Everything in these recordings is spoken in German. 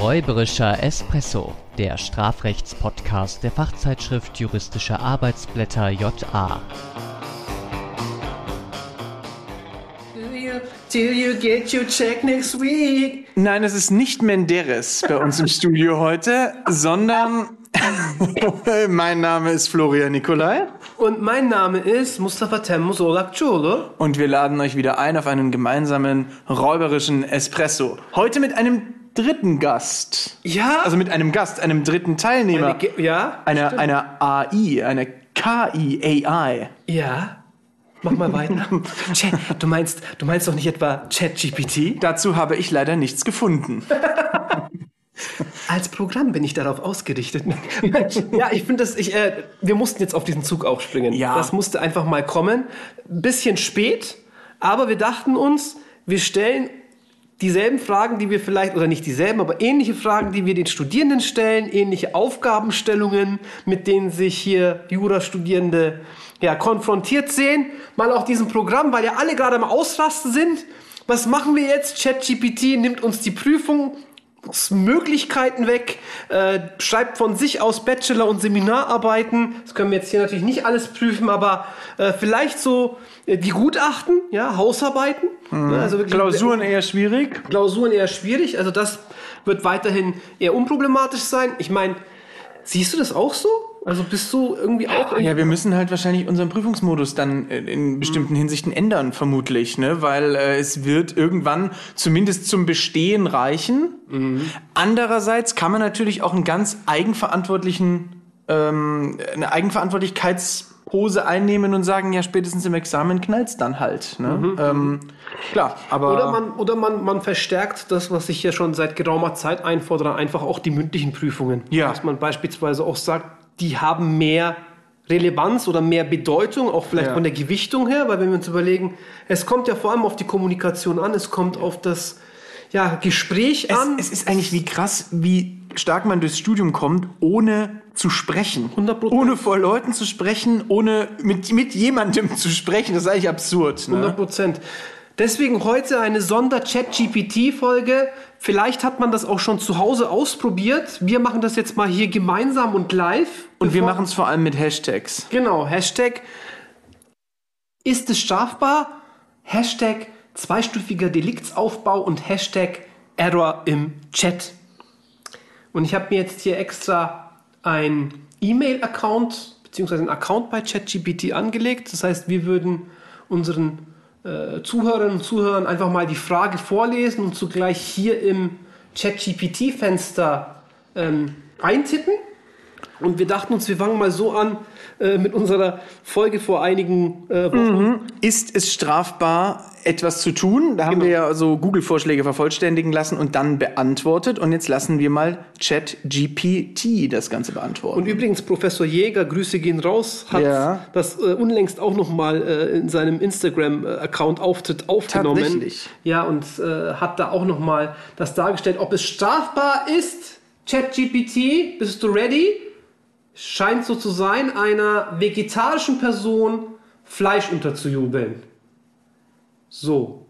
Räuberischer Espresso, der Strafrechtspodcast der Fachzeitschrift Juristische Arbeitsblätter JA. Till you get your check next week. Nein, es ist nicht Menderes bei uns im Studio heute, sondern mein Name ist Florian Nikolai. Und mein Name ist Mustafa Temmuz Olakçoğlu. Und wir laden euch wieder ein auf einen gemeinsamen räuberischen Espresso. Heute mit einem dritten Gast. Ja. Also mit einem Gast, einem dritten Teilnehmer. Eine ja, Einer, einer AI, einer KI, AI. Ja. Mach mal weiter. Chat, du meinst, du meinst doch nicht etwa ChatGPT? Dazu habe ich leider nichts gefunden. Als Programm bin ich darauf ausgerichtet. ja, ich finde das, ich, äh, wir mussten jetzt auf diesen Zug aufspringen. Ja. Das musste einfach mal kommen. Bisschen spät, aber wir dachten uns, wir stellen dieselben Fragen, die wir vielleicht, oder nicht dieselben, aber ähnliche Fragen, die wir den Studierenden stellen, ähnliche Aufgabenstellungen, mit denen sich hier Jurastudierende ja, konfrontiert sehen. Mal auch diesem Programm, weil ja alle gerade am Ausrasten sind. Was machen wir jetzt? ChatGPT nimmt uns die Prüfung Möglichkeiten weg, äh, schreibt von sich aus Bachelor- und Seminararbeiten. Das können wir jetzt hier natürlich nicht alles prüfen, aber äh, vielleicht so äh, die Gutachten, ja, Hausarbeiten. Ne, also wirklich- Klausuren eher schwierig. Klausuren eher schwierig. Also das wird weiterhin eher unproblematisch sein. Ich meine, siehst du das auch so? Also bist du irgendwie auch... Ja, wir müssen halt wahrscheinlich unseren Prüfungsmodus dann äh, in bestimmten Hinsichten ändern, vermutlich, ne? Weil äh, es wird irgendwann zumindest zum Bestehen reichen. Andererseits kann man natürlich auch einen ganz eigenverantwortlichen, ähm, eine Eigenverantwortlichkeitspose einnehmen und sagen, ja, spätestens im Examen knallt's dann halt. Ne? Ähm, klar, aber Oder man, oder man, man verstärkt das, was ich ja schon seit geraumer Zeit einfordere, einfach auch die mündlichen Prüfungen. Ja. Dass man beispielsweise auch sagt, die haben mehr Relevanz oder mehr Bedeutung, auch vielleicht Ja. von der Gewichtung her, weil wenn wir uns überlegen, es kommt ja vor allem auf die Kommunikation an, es kommt auf das ja, Gespräch es, an. es ist eigentlich wie krass, wie stark man durchs Studium kommt, ohne zu sprechen. 100%. Ohne vor Leuten zu sprechen, ohne mit, mit jemandem zu sprechen. Das ist eigentlich absurd. Ne? 100 Prozent. Deswegen heute eine Sonder-Chat-GPT-Folge. Vielleicht hat man das auch schon zu Hause ausprobiert. Wir machen das jetzt mal hier gemeinsam und live. Und wir machen es vor allem mit Hashtags. Genau, Hashtag ist es strafbar? Hashtag zweistufiger Deliktsaufbau und Hashtag Error im Chat. Und ich habe mir jetzt hier extra ein E-Mail-Account beziehungsweise einen Account bei ChatGPT angelegt. Das heißt, wir würden unseren äh, Zuhörerinnen und Zuhörern einfach mal die Frage vorlesen und zugleich hier im ChatGPT-Fenster ähm, eintippen. Und wir dachten uns, wir fangen mal so an äh, mit unserer Folge vor einigen äh, Wochen. Ist es strafbar, etwas zu tun? Da haben Genau. wir ja so Google-Vorschläge vervollständigen lassen und dann beantwortet. Und jetzt lassen wir mal ChatGPT das Ganze beantworten. Und übrigens, Professor Jäger, Grüße gehen raus, hat Ja. das äh, unlängst auch nochmal äh, in seinem Instagram-Account Auftritt aufgenommen. Tatsächlich? Ja, und äh, hat da auch nochmal das dargestellt, ob es strafbar ist. ChatGPT, bist du ready? Scheint so zu sein, einer vegetarischen Person Fleisch unterzujubeln. So.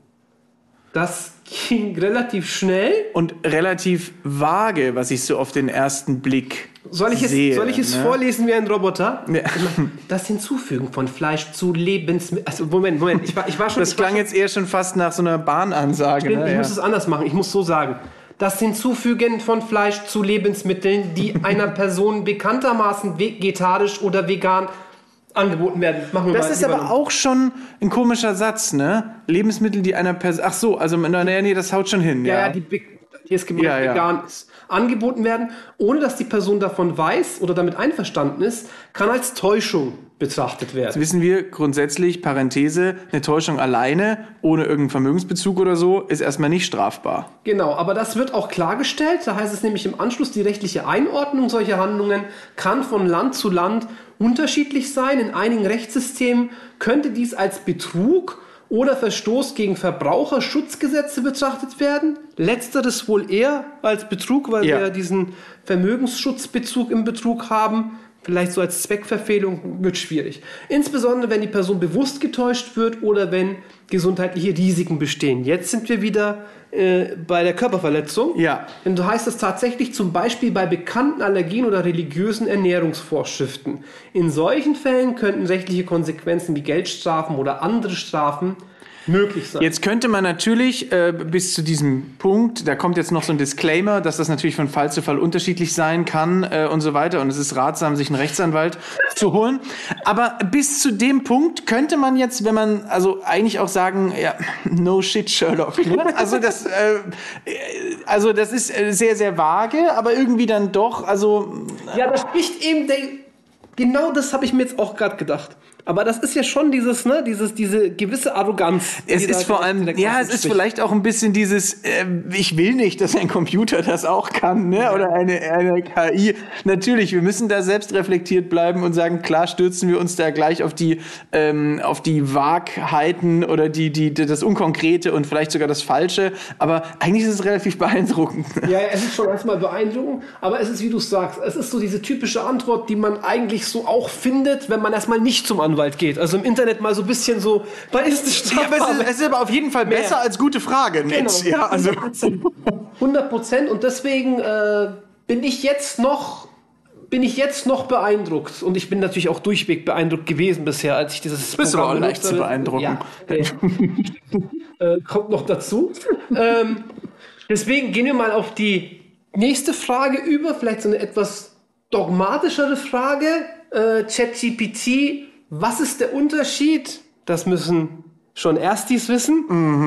Das ging relativ schnell. Und relativ vage, was ich so auf den ersten Blick Soll ich es, sehe. soll ich es ne? vorlesen wie ein Roboter? Ja. Das Hinzufügen von Fleisch zu Lebensmitteln. Also Moment, Moment. Ich war, ich war schon. Das ich klang jetzt eher schon fast nach so einer Bahnansage. schon, Ne? ich Ja. muss es anders machen. Ich muss so sagen. Das Hinzufügen von Fleisch zu Lebensmitteln, die einer Person bekanntermaßen vegetarisch oder vegan angeboten werden. Machen wir Das mal ist aber auch schon ein komischer Satz, ne? Lebensmittel, die einer Person. Ach so, also naja, nee, das haut schon hin. Ja, Ja, ja, die, be- gemeint Ja, ja. vegan ist. Angeboten werden, ohne dass die Person davon weiß oder damit einverstanden ist, kann als Täuschung betrachtet werden. Jetzt wissen wir grundsätzlich, Parenthese, eine Täuschung alleine, ohne irgendeinen Vermögensbezug oder so, ist erstmal nicht strafbar. Genau, aber das wird auch klargestellt. Da heißt es nämlich im Anschluss, die rechtliche Einordnung solcher Handlungen kann von Land zu Land unterschiedlich sein. In einigen Rechtssystemen könnte dies als Betrug oder Verstoß gegen Verbraucherschutzgesetze betrachtet werden. Letzteres wohl eher als Betrug, weil Ja. wir diesen Vermögensschutzbezug im Betrug haben. Vielleicht so als Zweckverfehlung, wird schwierig. Insbesondere, wenn die Person bewusst getäuscht wird oder wenn gesundheitliche Risiken bestehen. Jetzt sind wir wieder äh, bei der Körperverletzung. Ja. Denn du heißt es tatsächlich zum Beispiel bei bekannten Allergien oder religiösen Ernährungsvorschriften. In solchen Fällen könnten rechtliche Konsequenzen wie Geldstrafen oder andere Strafen möglich sein. Jetzt könnte man natürlich äh, bis zu diesem Punkt, da kommt jetzt noch so ein Disclaimer, dass das natürlich von Fall zu Fall unterschiedlich sein kann äh, und so weiter. Und es ist ratsam, sich einen Rechtsanwalt zu holen. Aber bis zu dem Punkt könnte man jetzt, wenn man also eigentlich auch sagen, ja, no shit, Sherlock. Ne? Also das, äh, also das ist äh, sehr, sehr vage, aber irgendwie dann doch, also Ja, da spricht eben der. Genau das habe ich mir jetzt auch gerade gedacht. Aber das ist ja schon dieses, ne, dieses, diese gewisse Arroganz. Es ist vor allem, ja, es ist vielleicht auch ein bisschen dieses, äh, ich will nicht, dass ein Computer das auch kann, ne? Oder eine, eine KI. Natürlich, wir müssen da selbst reflektiert bleiben und sagen, klar stürzen wir uns da gleich auf die, ähm, auf die Wahrheiten oder die, die, die, das Unkonkrete und vielleicht sogar das Falsche. Aber eigentlich ist es relativ beeindruckend. Ja, ja, es ist schon erstmal beeindruckend, aber es ist, wie du sagst, es ist so diese typische Antwort, die man eigentlich so auch findet, wenn man erstmal nicht zum Anwalt geht. Also im Internet mal so ein bisschen so, wann ist es Ja, aber es ist, es ist aber auf jeden Fall besser Mehr. als gute Frage. Genau. Netz. Ja, also. 100 Prozent und deswegen äh, bin ich jetzt noch bin ich jetzt noch beeindruckt und ich bin natürlich auch durchweg beeindruckt gewesen bisher, als ich dieses Bist du Programm auch leicht zu beeindrucken. Ja, äh, äh, kommt noch dazu. ähm, deswegen gehen wir mal auf die nächste Frage über, vielleicht so eine etwas dogmatischere Frage. Äh, ChatGPT, was ist der Unterschied? Das müssen schon Erstis wissen.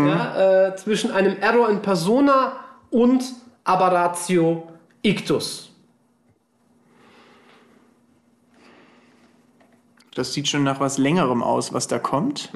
Ja, äh, zwischen einem Error in Persona und Aberratio Ictus. Das sieht schon nach was Längerem aus, was da kommt.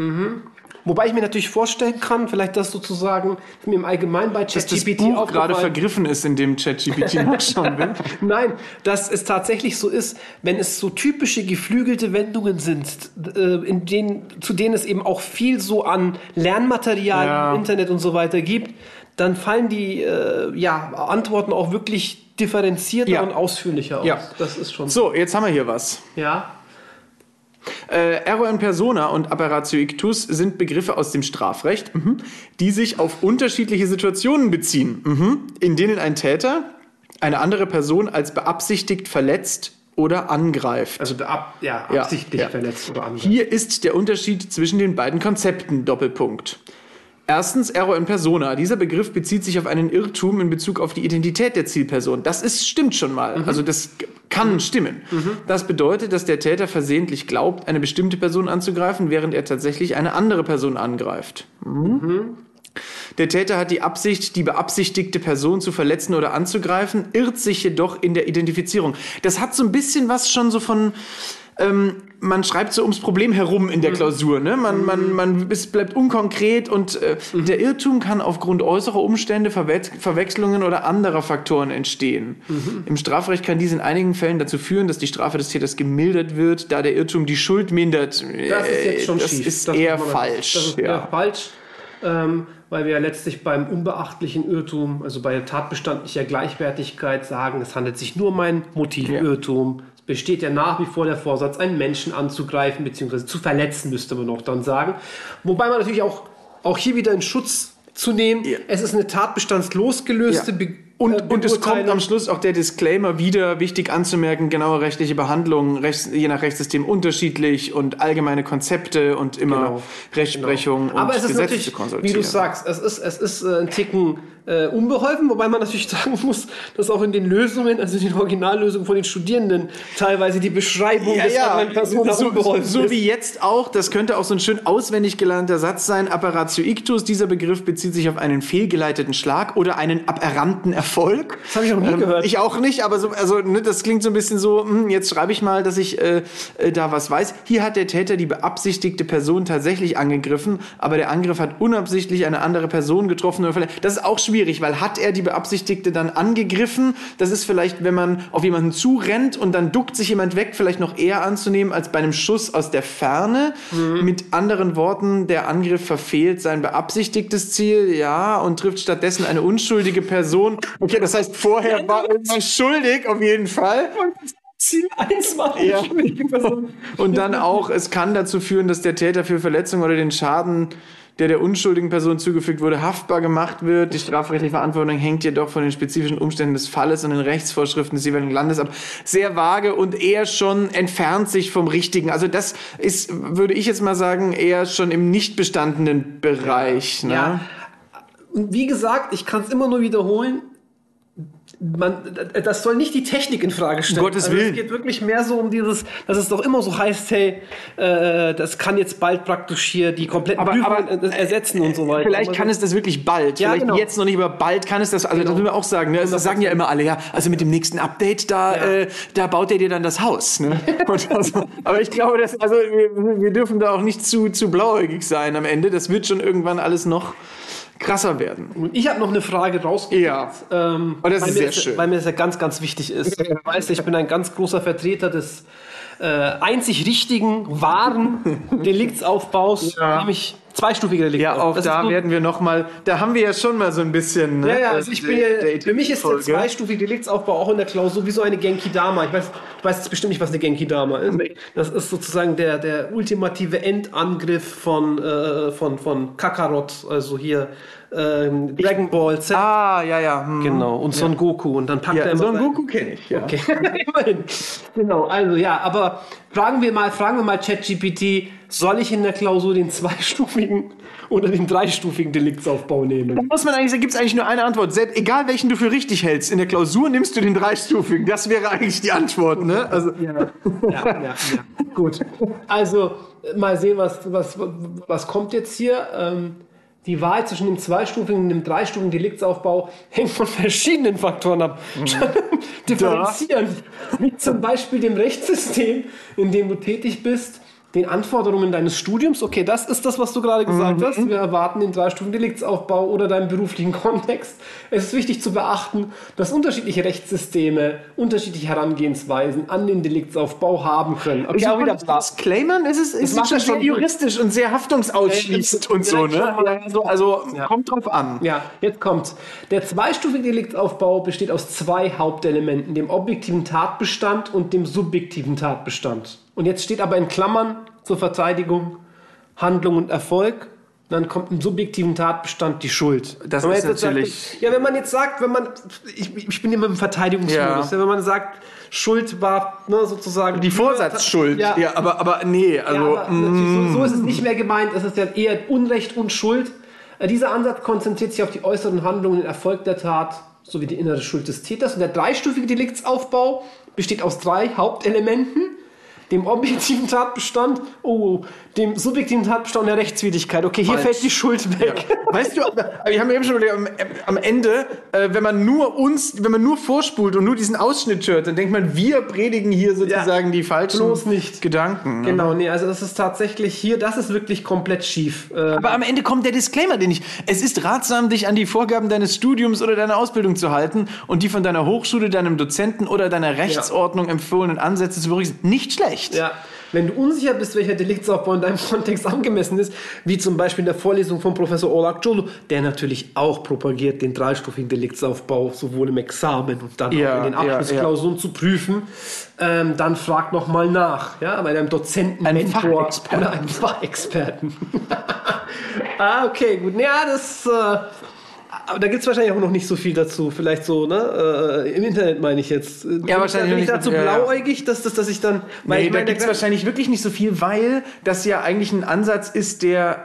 Wobei ich mir natürlich vorstellen kann, vielleicht das sozusagen mir im Allgemeinen bei Dass das ChatGPT Buch gerade vergriffen ist, in dem ChatGPT nachschauen will. Nein, dass es tatsächlich so ist, wenn es so typische geflügelte Wendungen sind, äh, in denen, zu denen es eben auch viel so an Lernmaterial Ja. im Internet und so weiter gibt, dann fallen die äh, ja, Antworten auch wirklich differenzierter Ja. und ausführlicher aus. Ja. Das ist schon so. So, jetzt haben wir hier was. Ja. Äh, Error in persona und Apparatio ictus sind Begriffe aus dem Strafrecht, mhm, die sich auf unterschiedliche Situationen beziehen, mhm, in denen ein Täter eine andere Person als beabsichtigt verletzt oder angreift. Also beab ja, Ja, absichtlich ja. verletzt oder andere. Hier ist der Unterschied zwischen den beiden Konzepten. Doppelpunkt. Erstens Error in persona. Dieser Begriff bezieht sich auf einen Irrtum in Bezug auf die Identität der Zielperson. Das ist, stimmt schon mal. Also das kann stimmen. Das bedeutet, dass der Täter versehentlich glaubt, eine bestimmte Person anzugreifen, während er tatsächlich eine andere Person angreift. Der Täter hat die Absicht, die beabsichtigte Person zu verletzen oder anzugreifen, irrt sich jedoch in der Identifizierung. Das hat so ein bisschen was schon so von, ähm, man schreibt so ums Problem herum in der Klausur. Ne? Man, man, man es bleibt unkonkret und äh, der Irrtum kann aufgrund äußerer Umstände, Verwe Verwechslungen oder anderer Faktoren entstehen. Im Strafrecht kann dies in einigen Fällen dazu führen, dass die Strafe des Täters gemildert wird, da der Irrtum die Schuld mindert. Das ist jetzt schon das schief. ist Das eher falsch. Das ist ja. eher falsch, ähm, weil wir ja letztlich beim unbeachtlichen Irrtum, also bei tatbestandlicher Gleichwertigkeit sagen, es handelt sich nur um ein Motivirrtum. Es besteht ja nach wie vor der Vorsatz, einen Menschen anzugreifen bzw. zu verletzen, müsste man noch dann sagen. Wobei man natürlich auch, auch hier wieder in Schutz zu nehmen, Ja. es ist eine tatbestandslosgelöste Ja. Be Und, äh, und es kommt am Schluss auch der Disclaimer wieder, wichtig anzumerken, genaue rechtliche Behandlung, rechts, je nach Rechtssystem unterschiedlich und allgemeine Konzepte und immer Genau. Rechtsprechung Aber und es ist Gesetze natürlich, wie du sagst, es ist, es ist äh, ein Ticken äh, unbeholfen, wobei man natürlich sagen muss, dass auch in den Lösungen, also in den Originallösungen von den Studierenden, teilweise die Beschreibung ja, des ja, anderen Persona so, unbeholfen so ist. wie jetzt auch, das könnte auch so ein schön auswendig gelernter Satz sein, Apparatio ictus, dieser Begriff bezieht sich auf einen fehlgeleiteten Schlag oder einen aberrannten Erfolg. Das habe ich noch nie Ähm, gehört. Ich auch nicht, aber so, also, ne, das klingt so ein bisschen so, hm, jetzt schreibe ich mal, dass ich äh, äh, da was weiß. Hier hat der Täter die beabsichtigte Person tatsächlich angegriffen, aber der Angriff hat unabsichtlich eine andere Person getroffen oder. Das ist auch schwierig, weil hat er die beabsichtigte dann angegriffen? Das ist vielleicht, wenn man auf jemanden zurennt und dann duckt sich jemand weg, vielleicht noch eher anzunehmen als bei einem Schuss aus der Ferne. Mit anderen Worten, der Angriff verfehlt sein beabsichtigtes Ziel, ja, und trifft stattdessen eine unschuldige Person. Okay, das heißt, vorher war irgendwas schuldig, auf jeden Fall. Ziel 1 war Ja. Und dann auch, es kann dazu führen, dass der Täter für Verletzung oder den Schaden, der der unschuldigen Person zugefügt wurde, haftbar gemacht wird. Die strafrechtliche Verantwortung hängt jedoch von den spezifischen Umständen des Falles und den Rechtsvorschriften des jeweiligen Landes ab. Sehr vage und eher schon entfernt sich vom Richtigen. Also das ist, würde ich jetzt mal sagen, eher schon im nicht bestandenen Bereich. Ne? Ja. Und wie gesagt, ich kann es immer nur wiederholen. Man, das soll nicht die Technik in Frage stellen. Um Gottes also Willen. Es geht wirklich mehr so um dieses, dass es doch immer so heißt, hey, äh, das kann jetzt bald praktisch hier die kompletten Aber- Prüfungen aber, äh, ersetzen und so weiter. Vielleicht kann es das wirklich bald. Ja, Vielleicht genau. jetzt noch nicht, aber bald kann es das. Also das Genau. müssen wir auch sagen. Ne? Das sagen ja immer alle. Ja, also mit dem nächsten Update da, Ja. äh, da baut er dir dann das Haus. Ne? Also, aber ich glaube, dass also wir, wir dürfen da auch nicht zu zu blauäugig sein am Ende. Das wird schon irgendwann alles noch krasser werden. Und ich habe noch eine Frage rausgekriegt. Ja. Ähm, Oh, das weil ist mir sehr das, schön. Weil mir das ja ganz, ganz wichtig ist. Du weißt, ich bin ein ganz großer Vertreter des äh, einzig richtigen, wahren Deliktsaufbaus, Ja. nämlich zweistufiger Delikt. Ja, auch Das da so- werden wir noch mal. Da haben wir ja schon mal so ein bisschen. Ne, Ja, ja, also ich bin ja, für mich ist der zweistufige Deliktsaufbau auch in der Klausur wie so eine Genki Dama. Ich weiß, du weißt jetzt bestimmt nicht, was eine Genki Dama ist. Das ist sozusagen der, der ultimative Endangriff von, äh, von, von Kakarot, also hier ähm, Dragon Ball Z. Ah, ja, ja. Hm. Genau, und Son Goku. Und dann packt er Ja, immer so einen sein- Goku kenne ich. Ja. Okay. Immerhin. Genau, also ja, aber fragen wir mal, fragen wir mal ChatGPT, soll ich in der Klausur den zweistufigen oder den dreistufigen Deliktsaufbau nehmen? muss man eigentlich, da gibt es eigentlich nur eine Antwort. Selbst, egal welchen du für richtig hältst, in der Klausur nimmst du den dreistufigen. Das wäre eigentlich die Antwort, ne? Also, Ja, ja, ja. Gut. Also, mal sehen, was, was, was kommt jetzt hier. Ähm, die Wahl zwischen dem zweistufigen und dem dreistufigen Deliktsaufbau hängt von verschiedenen Faktoren ab. Differenzieren. Wie zum Beispiel dem Rechtssystem, in dem du tätig bist, den Anforderungen deines Studiums. Okay, das ist das, was du gerade gesagt hast. Wir erwarten den dreistufigen Deliktsaufbau oder deinen beruflichen Kontext. Es ist wichtig zu beachten, dass unterschiedliche Rechtssysteme unterschiedliche Herangehensweisen an den Deliktsaufbau haben können. Okay, auch wieder. Disclaimern ist es ist macht schon das sehr juristisch und sehr haftungsausschließend und so, ne? Ja, Also, also kommt drauf an. Ja, jetzt kommt's. Der zweistufige Deliktsaufbau besteht aus zwei Hauptelementen, dem objektiven Tatbestand und dem subjektiven Tatbestand. Und jetzt steht aber in Klammern zur Verteidigung Handlung und Erfolg. Dann kommt im subjektiven Tatbestand die Schuld. Das ist natürlich- Sagt, ja, wenn man jetzt sagt, wenn man, ich, ich bin immer im Verteidigungsmodus, Ja. wenn man sagt, Schuld war ne, sozusagen Die Vorsatzschuld. Ja, Ja, aber, aber nee, also. ja, aber natürlich, so, so ist es nicht mehr gemeint. Es ist ja eher Unrecht und Schuld. Äh, Dieser Ansatz konzentriert sich auf die äußeren Handlungen, den Erfolg der Tat sowie die innere Schuld des Täters. Und der dreistufige Deliktsaufbau besteht aus drei Hauptelementen. Dem objektiven Tatbestand, oh, dem subjektiven Tatbestand der Rechtswidrigkeit. Okay, hier Falsch. fällt die Schuld weg. Weißt du, aber wir haben eben schon überlegt, am, am Ende, äh, wenn man nur uns, wenn man nur vorspult und nur diesen Ausschnitt hört, dann denkt man, wir predigen hier sozusagen die falschen bloß nicht. Gedanken. ne? Genau, nee, also das ist tatsächlich hier, das ist wirklich komplett schief. Äh, Aber am Ende kommt der Disclaimer, den ich. Es ist ratsam, dich an die Vorgaben deines Studiums oder deiner Ausbildung zu halten und die von deiner Hochschule, deinem Dozenten oder deiner Rechtsordnung empfohlenen Ansätze zu berücksichtigen. Nicht schlecht. Ja, wenn du unsicher bist, welcher Deliktsaufbau in deinem Kontext angemessen ist, wie zum Beispiel in der Vorlesung von Professor Olak Jolo, der natürlich auch propagiert, den dreistufigen Deliktsaufbau sowohl im Examen und dann Ja, auch in den ja, Abschlussklausuren zu prüfen, ähm, dann frag noch mal nach, ja, bei deinem Dozenten, Ein Mentor oder einem Fachexperten. ah, okay, gut. Ja, das. Äh, aber da gibt es wahrscheinlich auch noch nicht so viel dazu. Vielleicht so, ne? Äh, Im Internet meine ich jetzt. Ja, wahrscheinlich Bin ich dazu so- blauäugig, dass, dass, dass ich dann. Weil Nee, ich da meine, gibt es wahrscheinlich wirklich nicht so viel, weil das ja eigentlich ein Ansatz ist, der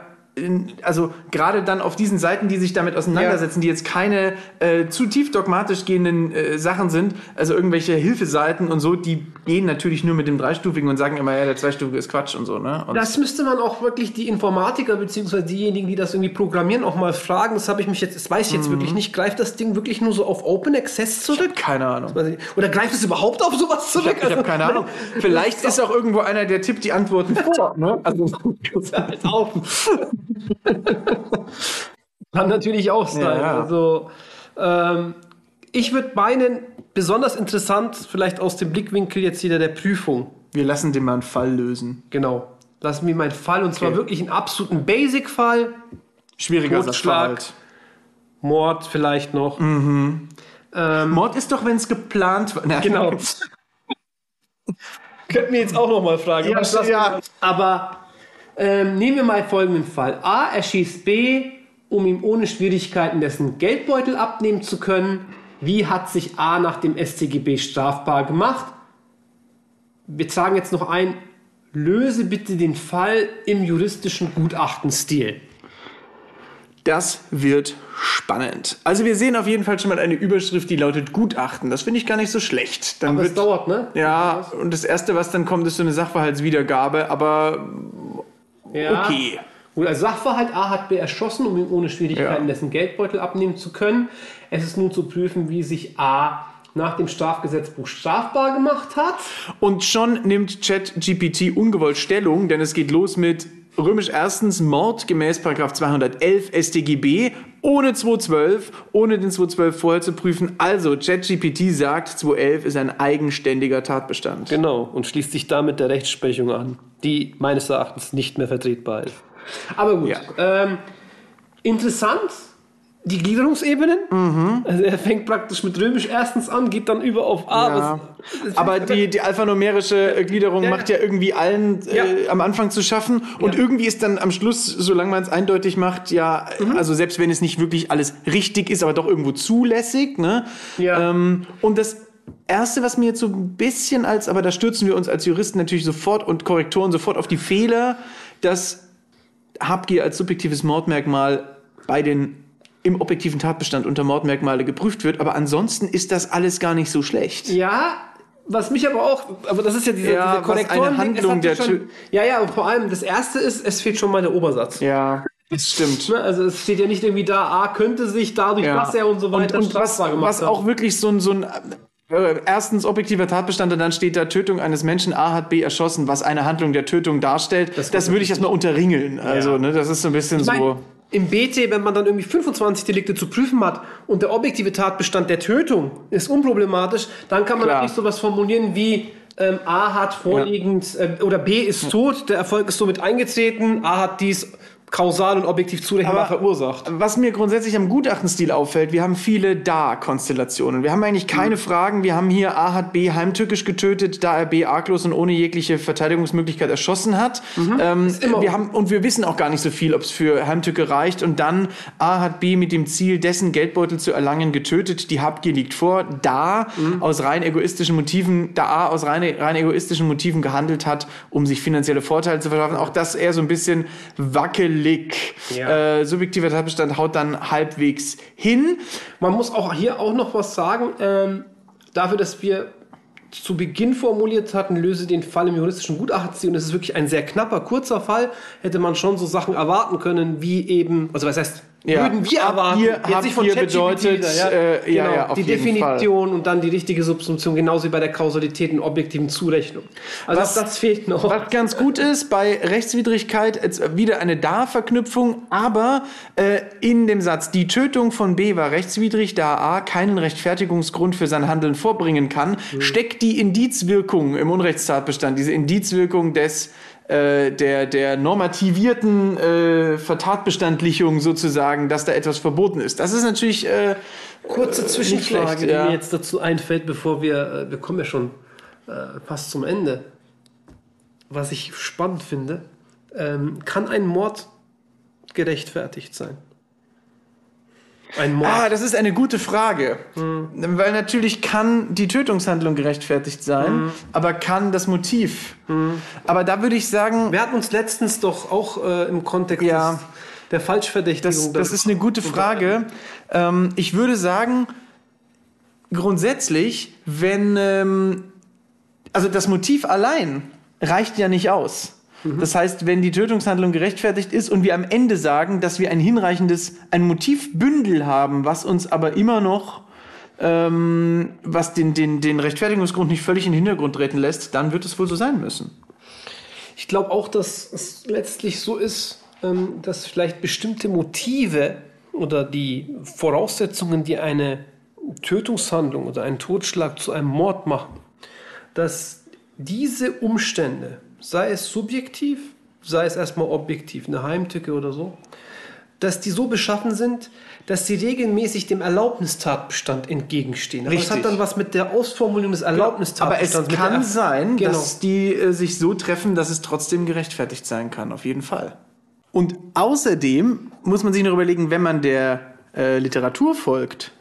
also gerade dann auf diesen Seiten, die sich damit auseinandersetzen, die jetzt keine äh, zu tief dogmatisch gehenden äh, Sachen sind, also irgendwelche Hilfeseiten und so, die gehen natürlich nur mit dem dreistufigen und sagen immer, ja, der zweistufige ist Quatsch und so, ne? Und Das müsste man auch wirklich die Informatiker beziehungsweise diejenigen, die das irgendwie programmieren, auch mal fragen. Das habe ich mich jetzt, das weiß ich jetzt wirklich nicht. Greift das Ding wirklich nur so auf Open Access zurück? keine Ahnung. Oder greift es überhaupt auf sowas zurück? Ich habe keine Ahnung. Vielleicht ist auch irgendwo einer, der tippt die Antworten vor. Ne? Also, halt auf. Kann natürlich auch sein. Ja. Also, ähm, ich würde meinen, besonders interessant, vielleicht aus dem Blickwinkel jetzt wieder der Prüfung. wir lassen den mal einen Fall lösen. Genau. Lass mir meinen Fall, und zwar Okay. wirklich einen absoluten Basic-Fall. Schwieriger Totschlag. Mord vielleicht noch. Mord ist doch, wenn es geplant war. Na, Genau. Könnten wir jetzt auch noch mal fragen. Ja, ja. Aber ähm, nehmen wir mal folgenden Fall. A erschießt B, um ihm ohne Schwierigkeiten dessen Geldbeutel abnehmen zu können. Wie hat sich A nach dem StGB strafbar gemacht? Wir tragen jetzt noch ein, löse bitte den Fall im juristischen Gutachtenstil. Das wird spannend. Also wir sehen auf jeden Fall schon mal eine Überschrift, die lautet Gutachten. Das finde ich gar nicht so schlecht. Dann Aber es wird, dauert, ne? ja, und das Erste, was dann kommt, ist so eine Sachverhaltswiedergabe, aber Ja. okay. Gut, also Sachverhalt A hat B erschossen, um ihm ohne Schwierigkeiten Ja. dessen Geldbeutel abnehmen zu können. Es ist nun zu prüfen, wie sich A nach dem Strafgesetzbuch strafbar gemacht hat. Und schon nimmt ChatGPT ungewollt Stellung, denn es geht los mit römisch erstens Mord gemäß Paragraph 211 StGB ohne 212, ohne den 212 vorher zu prüfen. Also ChatGPT sagt, 211 ist ein eigenständiger Tatbestand. Genau, und schließt sich damit der Rechtsprechung an, die meines Erachtens nicht mehr vertretbar ist. Aber gut, Ja. ähm, interessant, die Gliederungsebenen. Also er fängt praktisch mit römisch erstens an, geht dann über auf A. Ja. Was- Aber die, die alphanumerische äh, Gliederung Ja. macht ja irgendwie allen äh, am Anfang zu schaffen. Und irgendwie ist dann am Schluss, solange man es eindeutig macht, ja, Mhm. also selbst wenn es nicht wirklich alles richtig ist, aber doch irgendwo zulässig. Ne? Ja. Ähm, und das Erste, was mir jetzt so ein bisschen als, aber da stürzen wir uns als Juristen natürlich sofort und Korrektoren sofort auf die Fehler, dass Habgier als subjektives Mordmerkmal bei den im objektiven Tatbestand unter Mordmerkmale geprüft wird, aber ansonsten ist das alles gar nicht so schlecht. Ja, was mich aber auch, aber das ist ja diese, Ja, diese was Korrektoren. eine Handlung der Tö- Ja, ja, und vor allem das erste ist, es fehlt schon mal der Obersatz. Ja, das stimmt. Ne, Also es steht ja nicht irgendwie da, A könnte sich dadurch, Ja. dass er und so weiter Und, und was, gemacht was auch wirklich so ein, so ein äh, erstens objektiver Tatbestand und dann steht da Tötung eines Menschen, A hat B erschossen, was eine Handlung der Tötung darstellt. Das, würde ich erstmal unterringeln. Also, ne, das ist so ein bisschen Ich mein, so. Im BT, wenn man dann irgendwie 25 Delikte zu prüfen hat und der objektive Tatbestand der Tötung ist unproblematisch, dann kann man Klar. natürlich sowas formulieren wie ähm, A hat vorliegend äh, oder B ist tot, der Erfolg ist somit eingetreten, A hat dies kausal und objektiv zurechenbar verursacht. Was mir grundsätzlich am Gutachtenstil auffällt, wir haben viele Da-Konstellationen. Wir haben eigentlich keine Fragen. Wir haben hier A hat B heimtückisch getötet, da er B arglos und ohne jegliche Verteidigungsmöglichkeit erschossen hat. Ähm, immer- wir haben, und wir wissen auch gar nicht so viel, ob es für Heimtücke reicht. Und dann A hat B mit dem Ziel, dessen Geldbeutel zu erlangen, getötet. Die Habgier liegt vor. Da aus rein egoistischen Motiven, da A aus rein, rein egoistischen Motiven gehandelt hat, um sich finanzielle Vorteile zu verschaffen. Auch das eher so ein bisschen wackelig. Ja. Äh, subjektiver Tatbestand haut dann halbwegs hin. Man muss auch hier auch noch was sagen. Ähm, dafür, dass wir zu Beginn formuliert hatten, löse den Fall im juristischen Gutachten und es ist wirklich ein sehr knapper, kurzer Fall, hätte man schon so Sachen erwarten können, wie eben, also was heißt, Ja. würden wir erwarten, Habgier- jetzt nicht von ChatGPT bedeutet, wieder, äh, ja, genau, ja, auf die jeden Definition und dann die richtige Subsumption, genauso wie bei der Kausalität und objektiven Zurechnung. Also Was- das fehlt noch. Was ganz gut ist, bei Rechtswidrigkeit jetzt wieder eine Da-Verknüpfung, aber äh, in dem Satz, die Tötung von B war rechtswidrig, da A keinen Rechtfertigungsgrund für sein Handeln vorbringen kann, steckt die Indizwirkung im Unrechtstatbestand, diese Indizwirkung des äh, der, der normativierten äh, Vertatbestandlichung sozusagen, dass da etwas verboten ist. Das ist natürlich äh, Kurze nicht Zwischenfrage, schlecht, die ja. mir jetzt dazu einfällt, bevor wir, äh, wir kommen ja schon äh, fast zum Ende. Was ich spannend finde, ähm, kann ein Mord gerechtfertigt sein? Ein Mord. Ah, das ist eine gute Frage. Weil natürlich kann die Tötungshandlung gerechtfertigt sein, aber kann das Motiv. Aber da würde ich sagen, wir hatten uns letztens doch auch äh, im Kontext Ja. der Falschverdächtigung. das, das ist eine gute Frage. Ähm, ich würde sagen, grundsätzlich, wenn, ähm, also das Motiv allein reicht ja nicht aus. Das heißt, wenn die Tötungshandlung gerechtfertigt ist und wir am Ende sagen, dass wir ein hinreichendes, ein Motivbündel haben, was uns aber immer noch, ähm, was den, den, den Rechtfertigungsgrund nicht völlig in den Hintergrund treten lässt, dann wird es wohl so sein müssen. Ich glaube auch, dass es letztlich so ist, ähm, dass vielleicht bestimmte Motive oder die Voraussetzungen, die eine Tötungshandlung oder einen Totschlag zu einem Mord machen, dass diese Umstände, sei es subjektiv, sei es erstmal objektiv, eine Heimtücke oder so, dass die so beschaffen sind, dass sie regelmäßig dem Erlaubnistatbestand entgegenstehen. Aber das Richtig. hat dann was mit der Ausformulierung des Aber Erlaubnistatbestands. es mit kann der- sein, Genau. dass die äh, sich so treffen, dass es trotzdem gerechtfertigt sein kann, auf jeden Fall. Und außerdem muss man sich noch überlegen, wenn man der äh, Literatur folgt,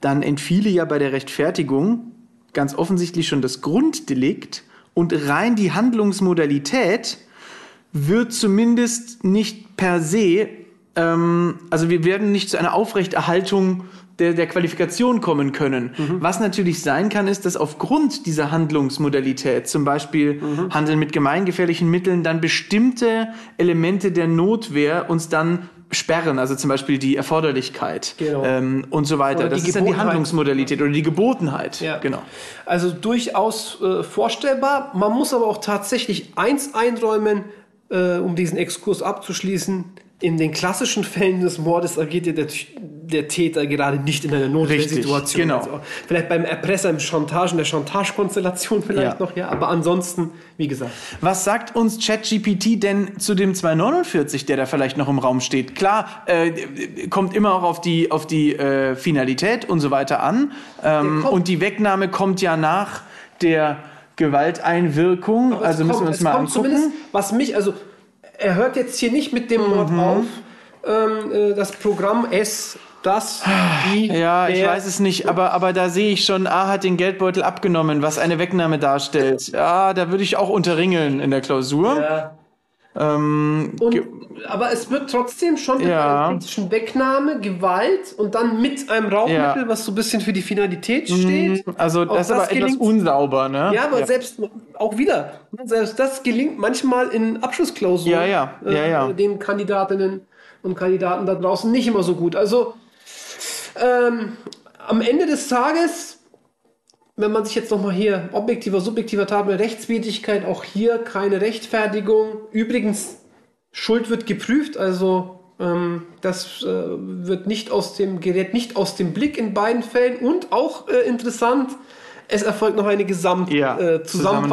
dann entfiele ja bei der Rechtfertigung ganz offensichtlich schon das Grunddelikt und rein die Handlungsmodalität wird zumindest nicht per se, ähm, also wir werden nicht zu einer Aufrechterhaltung der, der Qualifikation kommen können. Was natürlich sein kann, ist, dass aufgrund dieser Handlungsmodalität, zum Beispiel Handeln mit gemeingefährlichen Mitteln, dann bestimmte Elemente der Notwehr uns dann sperren, also zum Beispiel die Erforderlichkeit Genau. ähm, und so weiter. Das ist dann die. Handlungsmodalität oder die Gebotenheit. Ja. Genau. Also durchaus äh, vorstellbar. Man muss aber auch tatsächlich eins einräumen, äh, um diesen Exkurs abzuschließen. In den klassischen Fällen des Mordes agiert ja der, der Täter gerade nicht in einer Notwehrsituation. genau. Also vielleicht beim Erpresser im Chantage, in der Chantage-Konstellation vielleicht Ja. noch, ja. Aber ansonsten, wie gesagt. Was sagt uns ChatGPT denn zu dem 249, der da vielleicht noch im Raum steht? Klar, äh, kommt immer auch auf die, auf die äh, Finalität und so weiter an. Ähm, und die Wegnahme kommt ja nach der Gewalteinwirkung. Also müssen kommt- wir uns mal angucken. Zumindest, was mich, also er hört jetzt hier nicht mit dem Mord Mhm. auf. Ähm, äh, das Programm S, das, die, Ja, ich weiß es nicht, aber, aber da sehe ich schon, A hat den Geldbeutel abgenommen, was eine Wegnahme darstellt. Ja, da würde ich auch unterringeln in der Klausur. Ja. Ähm, Und, aber es wird trotzdem schon mit Ja. einer kritischen Wegnahme, Gewalt und dann mit einem Raubmittel, Ja. Mhm. was so ein bisschen für die Finalität steht. also das ist aber etwas gelingt- unsauber, ne? Ja, aber selbst auch wieder, selbst das gelingt manchmal in Abschlussklausuren Ja, ja, ja, ja. Äh, den Kandidatinnen und Kandidaten da draußen nicht immer so gut. Also ähm, am Ende des Tages, wenn man sich jetzt nochmal hier objektiver, subjektiver mit Rechtswidrigkeit, auch hier keine Rechtfertigung. Übrigens, Schuld wird geprüft, also ähm, das äh, wird nicht aus dem, gerät nicht aus dem Blick in beiden Fällen und auch äh, interessant, es erfolgt noch eine Gesamt Ja, äh, bzw. ein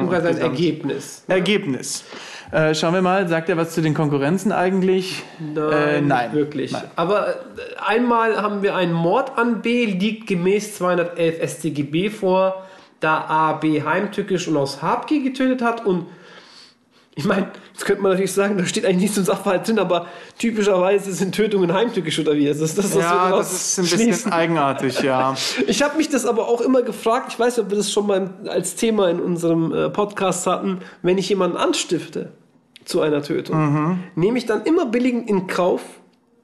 und Gesamt. Ergebnis. Ergebnis. Äh, schauen wir mal, sagt er was zu den Konkurrenzen eigentlich? äh, nein. Wirklich. Nein. Aber äh, einmal haben wir einen Mord an B, liegt gemäß 211 StGB vor, da A B heimtückisch und aus Habgier getötet hat und ich meine, jetzt könnte man natürlich sagen, da steht eigentlich nichts im Sachverhalt drin, aber typischerweise sind Tötungen heimtückisch oder wie? Das ist das, wir Ja, das ist ein bisschen schließen. eigenartig, ja. Ich habe mich das aber auch immer gefragt, ich weiß nicht, ob wir das schon mal als Thema in unserem äh, Podcast hatten, wenn ich jemanden anstifte zu einer Tötung, Mhm. nehme ich dann immer billigend in Kauf,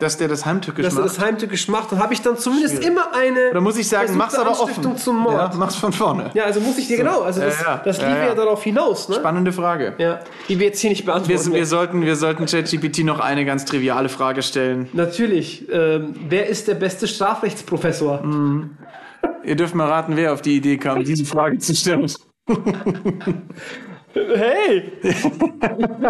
Dass der das heimtückisch dass er macht. das heimtückisch macht, dann habe ich dann zumindest immer eine da muss ich sagen, mach's aber offen. zum Mord. Ja, Ja, mach's von vorne. also muss ich dir genau, also das, Ja, ja. das Ja, lief ja, ja. darauf hinaus, ne? Spannende Frage. Ja, die wir jetzt hier nicht beantworten. Wir, wir, sollten, wir sollten ChatGPT noch eine ganz triviale Frage stellen. Natürlich, ähm, wer ist der beste Strafrechtsprofessor? Mhm. Ihr dürft mal raten, wer auf die Idee kam, diese Frage zu stellen. Hey!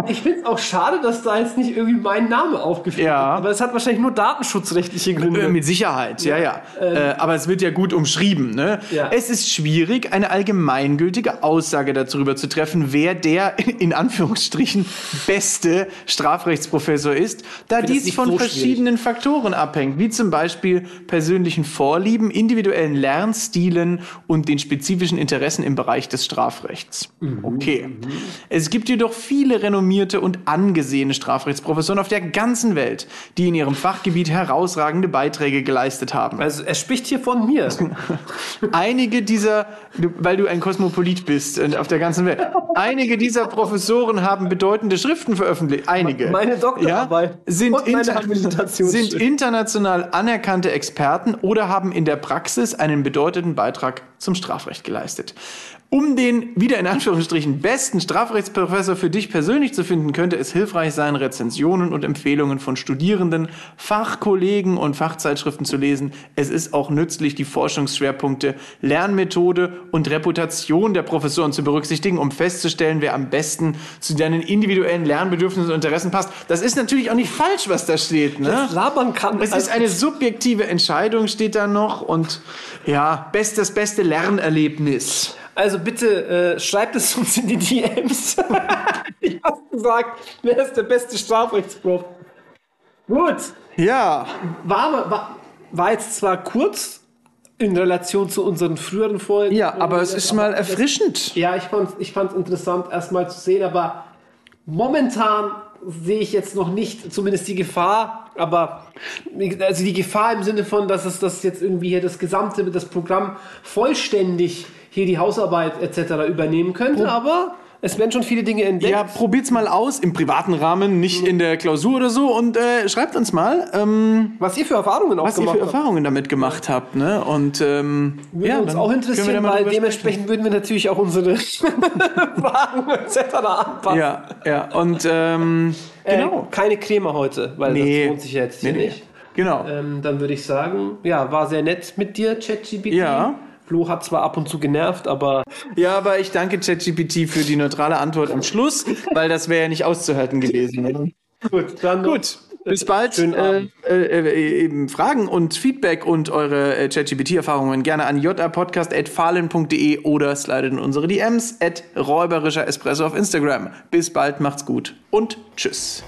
ich finde es auch schade, dass da jetzt nicht irgendwie mein Name aufgeführt Ja. wird. Aber es hat wahrscheinlich nur datenschutzrechtliche Gründe. Äh, Mit Sicherheit, ja, ja. Äh, aber es wird ja gut umschrieben. Ne? Ja. Es ist schwierig, eine allgemeingültige Aussage darüber zu treffen, wer der in Anführungsstrichen beste Strafrechtsprofessor ist, da dies von so schwierig. verschiedenen Faktoren abhängt, wie zum Beispiel persönlichen Vorlieben, individuellen Lernstilen und den spezifischen Interessen im Bereich des Strafrechts. Okay. Es gibt jedoch viele renommierte und angesehene Strafrechtsprofessoren auf der ganzen Welt, die in ihrem Fachgebiet herausragende Beiträge geleistet haben. Also er spricht hier von mir. Einige dieser, weil du ein Kosmopolit bist äh, auf der ganzen Welt, einige dieser Professoren haben bedeutende Schriften veröffentlicht. Einige. Meine Doktorarbeit sind, und meine inter sind international anerkannte Experten oder haben in der Praxis einen bedeutenden Beitrag zum Strafrecht geleistet. Um den wieder in Anführungsstrichen besten Strafrechtsprofessor für dich persönlich zu finden, könnte es hilfreich sein, Rezensionen und Empfehlungen von Studierenden, Fachkollegen und Fachzeitschriften zu lesen. Es ist auch nützlich, die Forschungsschwerpunkte Lernmethode und Reputation der Professoren zu berücksichtigen, um festzustellen, wer am besten zu deinen individuellen Lernbedürfnissen und Interessen passt. Das ist natürlich auch nicht falsch, was da steht. Ne? labern kann. Es ist Also- eine subjektive Entscheidung, steht da noch. Und ja, best, das beste Lernerlebnis. Also bitte äh, schreibt es uns in die DMs. ich habe gesagt, wer ist der beste Strafrechtsprof? Gut. Ja, War, war, war jetzt zwar kurz in Relation zu unseren früheren Folgen. ja, aber es ist mal erfrischend. Ja, ich fand es ich fand's interessant, erstmal zu sehen, aber momentan sehe ich jetzt noch nicht, zumindest die Gefahr, aber also die Gefahr im Sinne von, dass es das jetzt irgendwie hier das gesamte, das Programm vollständig hier die Hausarbeit etc. übernehmen könnte, aber es werden schon viele Dinge entdeckt. Ja, probiert's mal aus im privaten Rahmen, nicht in der Klausur oder so und äh, schreibt uns mal, ähm, Was ihr für Erfahrungen auch was ihr für habt. Erfahrungen damit gemacht habt. Ne? Und ähm, Würde ja, uns auch interessieren, weil dementsprechend würden wir natürlich auch unsere Fragen etc. anpassen. Ja, ja. Und ähm, genau. Äh, keine Creme heute, weil Nee. das lohnt sich jetzt Nee, hier nee. nicht. Genau. Ähm, dann würde ich sagen, ja, war sehr nett mit dir, ChatGPT. Ja. Flo hat zwar ab und zu genervt, aber Ja, aber ich danke ChatGPT für die neutrale Antwort am Schluss, weil das wäre ja nicht auszuhalten gewesen. Ne? gut, dann Gut, bis bald. Äh, äh, äh, eben Fragen und Feedback und eure äh, ChatGPT-Erfahrungen gerne an japodcast.fahlen.de oder slidet in unsere DMs at räuberischer Espresso auf Instagram. Bis bald, macht's gut und tschüss.